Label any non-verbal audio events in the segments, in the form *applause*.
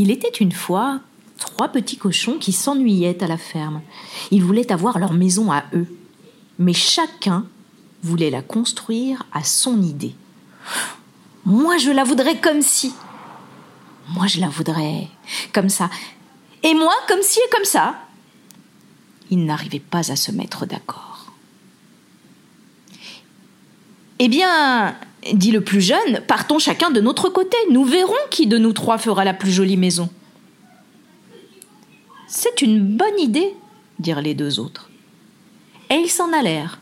Il était une fois trois petits cochons qui s'ennuyaient à la ferme. Ils voulaient avoir leur maison à eux, mais chacun voulait la construire à son idée. Moi, je la voudrais comme si. Moi, je la voudrais comme ça. Et moi, comme ci et comme ça. Ils n'arrivaient pas à se mettre d'accord. Eh bien, dit le plus jeune, partons chacun de notre côté. Nous verrons qui de nous trois fera la plus jolie maison. C'est une bonne idée, dirent les deux autres. Et ils s'en allèrent,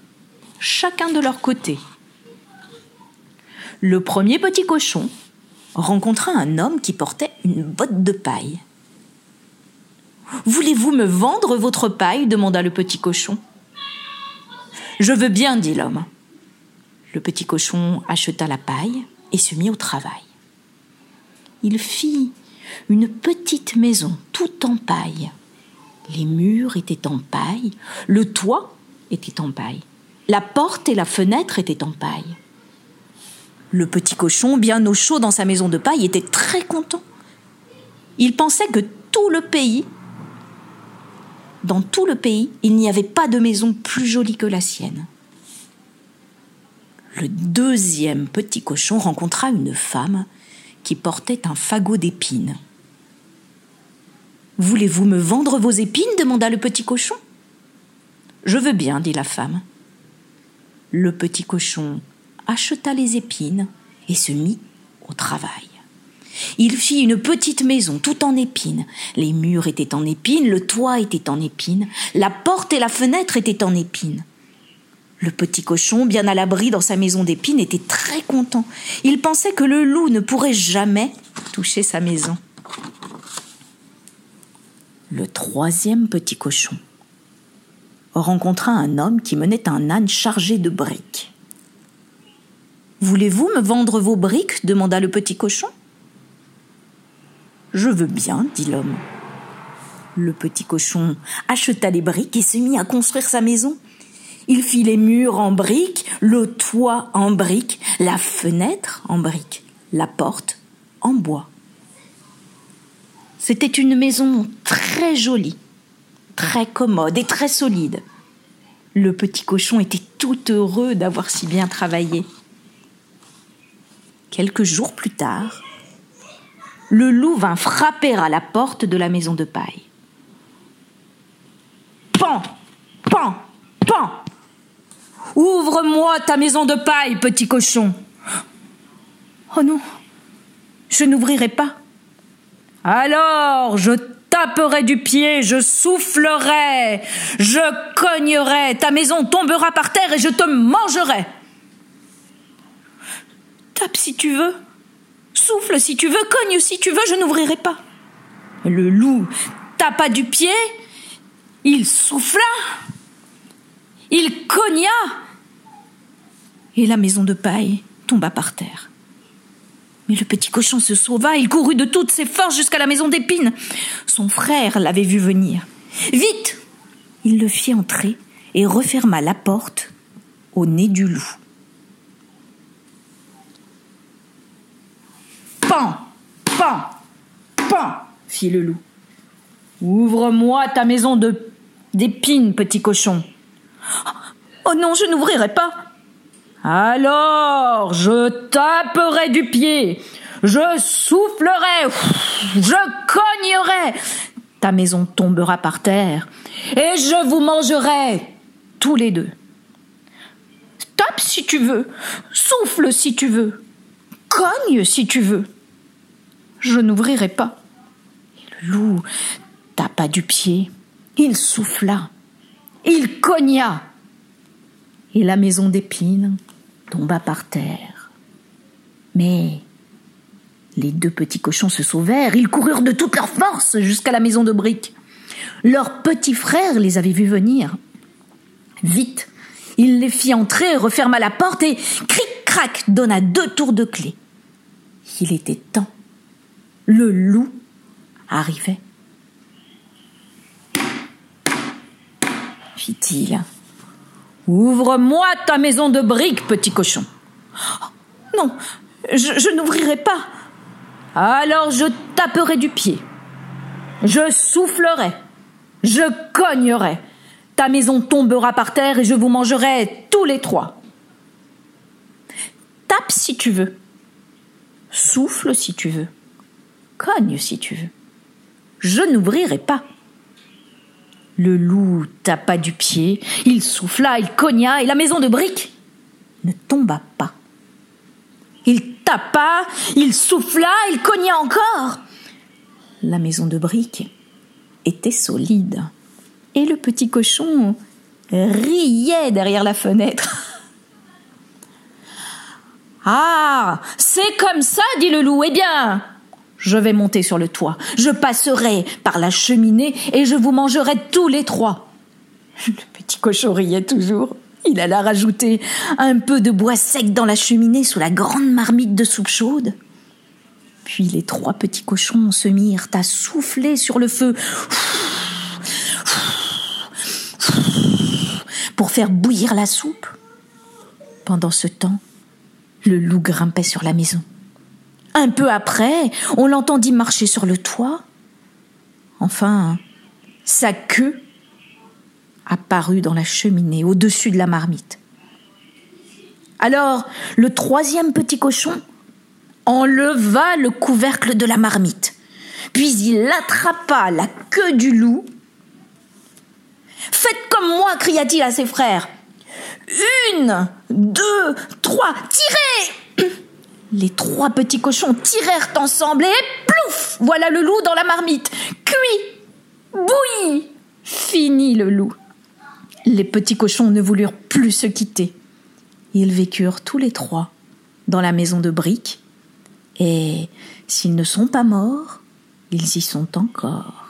chacun de leur côté. Le premier petit cochon rencontra un homme qui portait une botte de paille. Voulez-vous me vendre votre paille? demanda le petit cochon. Je veux bien, dit l'homme. Le petit cochon acheta la paille et se mit au travail. Il fit une petite maison toute en paille. Les murs étaient en paille, le toit était en paille, la porte et la fenêtre étaient en paille. Le petit cochon, bien au chaud dans sa maison de paille, était très content. Il pensait que tout le pays, dans tout le pays, il n'y avait pas de maison plus jolie que la sienne. Le deuxième petit cochon rencontra une femme qui portait un fagot d'épines. Voulez-vous me vendre vos épines? demanda le petit cochon. Je veux bien, dit la femme. Le petit cochon acheta les épines et se mit au travail. Il fit une petite maison tout en épines. Les murs étaient en épines, le toit était en épines, la porte et la fenêtre étaient en épines. Le petit cochon, bien à l'abri dans sa maison d'épines, était très content. Il pensait que le loup ne pourrait jamais toucher sa maison. Le troisième petit cochon rencontra un homme qui menait un âne chargé de briques. Voulez-vous me vendre vos briques? demanda le petit cochon. Je veux bien, dit l'homme. Le petit cochon acheta les briques et se mit à construire sa maison. Il fit les murs en briques, le toit en briques, la fenêtre en briques, la porte en bois. C'était une maison très jolie, très commode et très solide. Le petit cochon était tout heureux d'avoir si bien travaillé. Quelques jours plus tard, le loup vint frapper à la porte de la maison de paille. Pan Pan Ouvre-moi ta maison de paille, petit cochon. Oh non, je n'ouvrirai pas. Alors, je taperai du pied, je soufflerai, je cognerai, ta maison tombera par terre et je te mangerai. Tape si tu veux, souffle si tu veux, cogne si tu veux, je n'ouvrirai pas. Le loup tapa du pied, il souffla, il cogna, et la maison de paille tomba par terre. Mais le petit cochon se sauva, il courut de toutes ses forces jusqu'à la maison d'épines. Son frère l'avait vu venir. Vite Il le fit entrer et referma la porte au nez du loup. Pan Pan Pan fit le loup. Ouvre-moi ta maison de d'épines, petit cochon. Oh non, je n'ouvrirai pas. Alors, je taperai du pied, je soufflerai, je cognerai. Ta maison tombera par terre et je vous mangerai tous les deux. Tape si tu veux, souffle si tu veux, cogne si tu veux. Je n'ouvrirai pas. le loup tapa du pied, il souffla, il cogna, et la maison d'épines tomba par terre. Mais les deux petits cochons se sauvèrent, ils coururent de toute leur force jusqu'à la maison de briques. Leur petit frère les avait vus venir. Vite, il les fit entrer, referma la porte et, cric-crac, donna deux tours de clé. Il était temps. Le loup arrivait. fit-il. Ouvre-moi ta maison de briques, petit cochon. non, je, je n'ouvrirai pas. Alors je taperai du pied. je soufflerai, je cognerai. Ta maison tombera par terre et je vous mangerai tous les trois. Tape si tu veux. Souffle si tu veux. Cogne si tu veux. Je n'ouvrirai pas. Le loup tapa du pied, il souffla, il cogna, et la maison de briques ne tomba pas. Il tapa, il souffla, il cogna encore. La maison de briques était solide, et le petit cochon riait derrière la fenêtre. *laughs* Ah, c'est comme ça, dit le loup. Eh bien, je vais monter sur le toit, je passerai par la cheminée et je vous mangerai tous les trois. Le petit cochon riait toujours. Il alla rajouter un peu de bois sec dans la cheminée sous la grande marmite de soupe chaude. Puis les trois petits cochons se mirent à souffler sur le feu pour faire bouillir la soupe. Pendant ce temps, le loup grimpait sur la maison. Un peu après, on l'entendit marcher sur le toit. Enfin, sa queue apparut dans la cheminée au-dessus de la marmite. Alors, le troisième petit cochon enleva le couvercle de la marmite, puis il attrapa la queue du loup. Faites comme moi, cria-t-il à ses frères. Une, deux, trois, tirez Les trois petits cochons tirèrent ensemble et plouf Voilà le loup dans la marmite. Cuit Bouilli Fini le loup. Les petits cochons ne voulurent plus se quitter. Ils vécurent tous les trois dans la maison de briques, et s'ils ne sont pas morts, ils y sont encore.